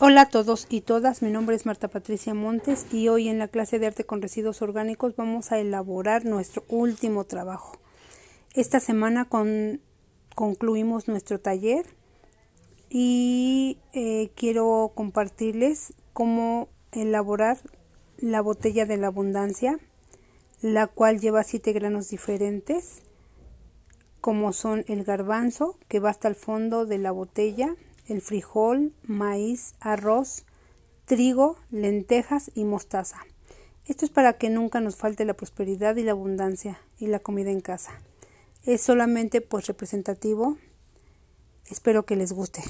Hola a todos y todas, mi nombre es Marta Patricia Montes y hoy en la clase de arte con residuos orgánicos vamos a elaborar nuestro último trabajo. Esta semana concluimos nuestro taller y eh, quiero compartirles cómo elaborar la botella de la abundancia, la cual lleva siete granos diferentes, como son el garbanzo, que va hasta el fondo de la botella, el frijol, maíz, arroz, trigo, lentejas y mostaza. Esto es para que nunca nos falte la prosperidad y la abundancia y la comida en casa. Es solamente pues representativo. Espero que les guste.